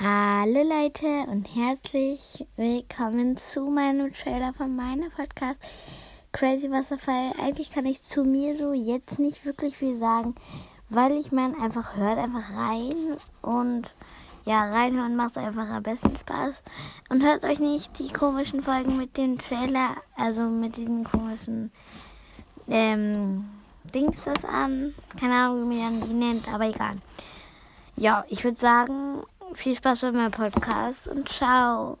Hallo Leute und herzlich willkommen zu meinem Trailer von meiner Podcast Crazy Wasserfall. Eigentlich kann ich zu mir so jetzt nicht wirklich viel sagen, weil ich meine, einfach hört einfach rein und ja, reinhören macht einfach am besten Spaß. Und hört euch nicht die komischen Folgen mit dem Trailer, also mit diesen komischen ähm, Dings das an. Keine Ahnung, wie man die nennt, aber egal. Ja, ich würde sagen, viel Spaß bei meinem Podcast und ciao.